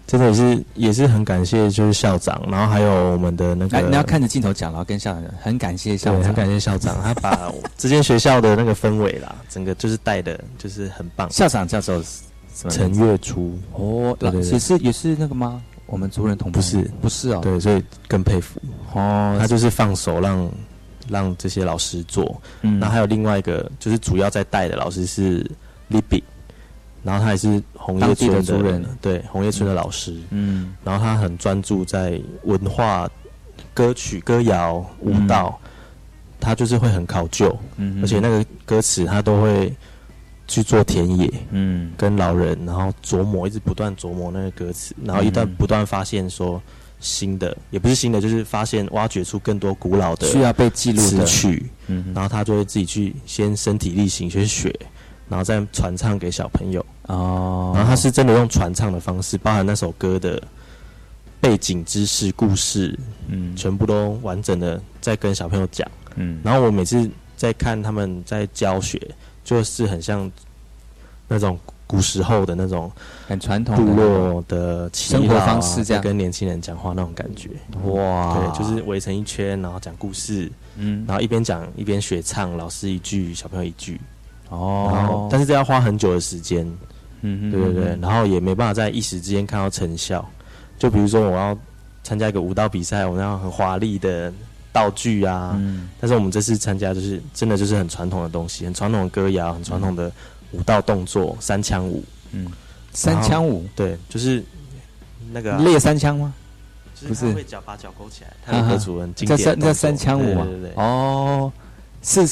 真的也是也是很感谢，就是校长，然后还有我们的那个，哎，你要看着镜头讲，然后跟校长讲，很感谢校，长。很，感谢校长，他把 这间学校的那个氛围啦，整个就是带的，就是很棒。校长叫做陈？月初，哦，对对对也是也是那个吗？我们族人同胞不是。不是哦，对，所以更佩服。哦，他就是放手让让这些老师做，嗯。那还有另外一个就是主要在带的老师是 Libby，然后他也是红叶村的族人。对红叶村的老师，嗯。然后他很专注在文化、歌曲、歌谣、舞蹈，他就是会很考究，嗯而且那个歌词他都会去做田野，嗯。跟老人，然后琢磨，一直不断琢磨那个歌词，然后一旦嗯。不断发现说新的，也不是新的，就是发现挖掘出更多古老的需要被记录词的，曲，嗯然后他就会自己去先身体力行去学，然后再传唱给小朋友。哦，然后他是真的用传唱的方式，包含那首歌的背景知识、故事，嗯。全部都完整的在跟小朋友讲。嗯。然后我每次在看他们在教学，就是很像那种古时候的那种很传统部落的生活方式这样跟年轻人讲话那种感觉。哇，对，就是围成一圈，然后讲故事，嗯然后一边讲一边学唱，老师一句，小朋友一句。然后哦，，但是这要花很久的时间。嗯对对对，然后也没办法在一时之间看到成效。就比如说我要参加一个舞蹈比赛，我们要很华丽的道具啊，嗯。但是我们这次参加就是真的就是很传统的东西，很传统的歌谣，很传统的舞蹈动作，三枪舞。嗯，三枪舞？对，就是那个啊、三枪吗？不是。他会脚把脚勾起来，他有个主人经叫三叫三枪舞嘛对对对，哦，是呃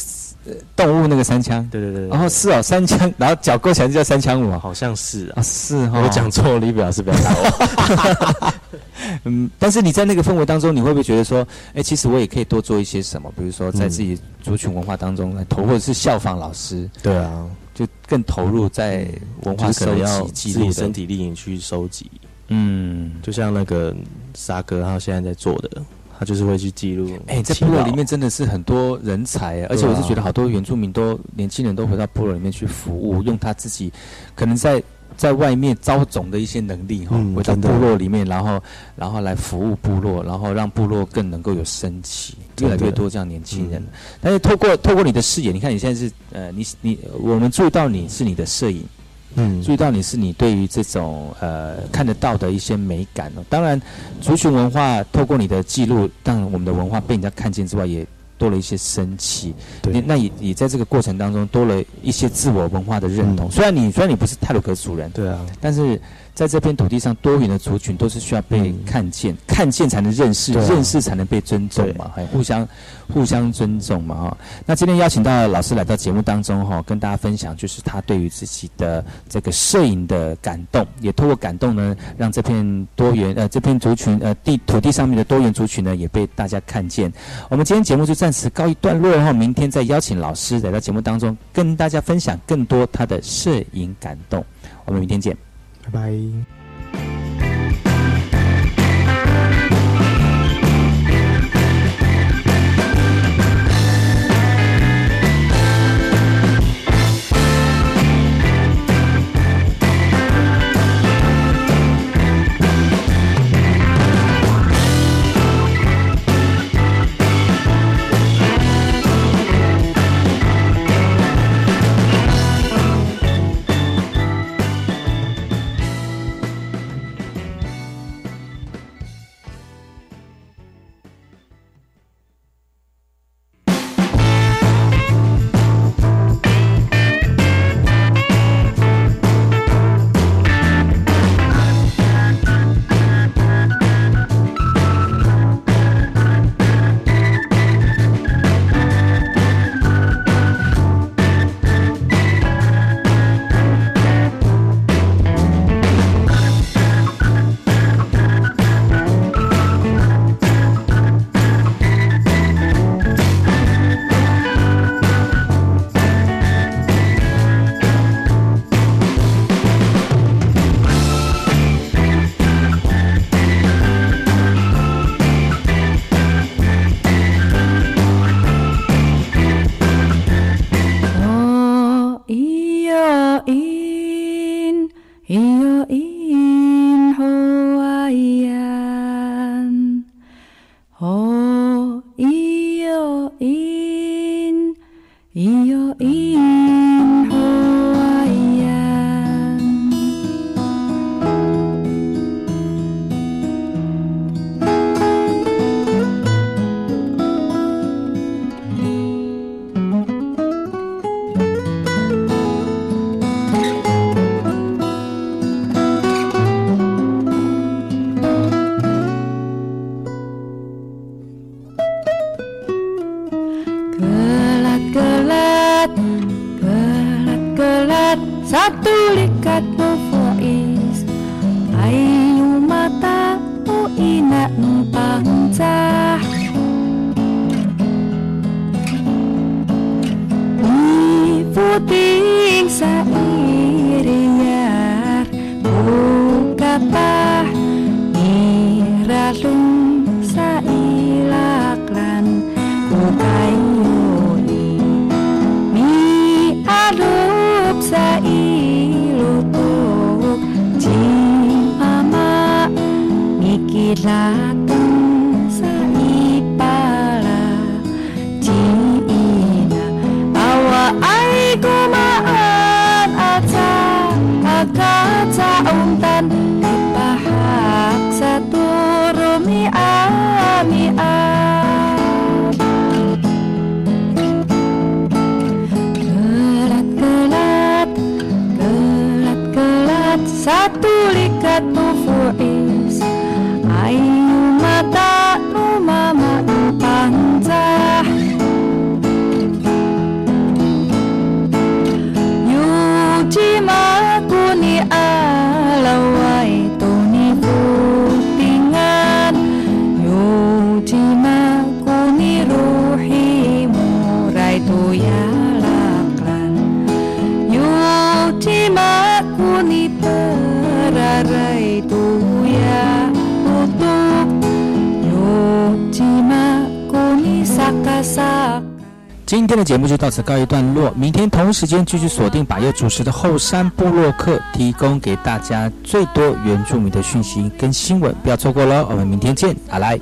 动物那个三枪，对对对对，然后是哦三枪，然后脚勾起来就叫三枪舞啊，好像是啊。啊，是哈，我讲错了，你表示不要打我。嗯，但是你在那个氛围当中，你会不会觉得说，哎，其实我也可以多做一些什么？比如说在自己族群文化当中来投，或者是效仿老师，对啊，就更投入在文化收集自己身。体力行去收集，嗯，就像那个沙哥他现在在做的，他就是会去记录。哎，在部落里面真的是很多人才，而且我是觉得好多原住民都年轻人都回到部落里面去服务，用他自己可能在在外面招种的一些能力哈，嗯回到部落里面，然后然后来服务部落，然后让部落更能够有生气，越来越多这样年轻人。但是透过透过你的视野，你看你现在是呃，你你我们注意到你是你的摄影。嗯注意到你是你对于这种呃看得到的一些美感哦。当然，族群文化透过你的记录，让我们的文化被人家看见之外，也多了一些生气。对，那也也在这个过程当中多了一些自我文化的认同。嗯虽然你虽然你不是泰鲁格族人，对啊，但是在这片土地上，多元的族群都是需要被嗯看见，看见才能认识，啊认识才能被尊重嘛，还互相互相尊重嘛哈。那今天邀请到老师来到节目当中哈，跟大家分享就是他对于自己的这个摄影的感动，也透过感动呢，让这片多元呃这片族群呃地土地上面的多元族群呢，也被大家看见。我们今天节目就暂时告一段落，然后明天再邀请老师来到节目当中，跟大家分享更多他的摄影感动。我们明天见。拜拜。啦这个节目就到此告一段落明天同一时间继续锁定百叶主持的后山部落客提供给大家最多原住民的讯息跟新闻不要错过了我们明天见好来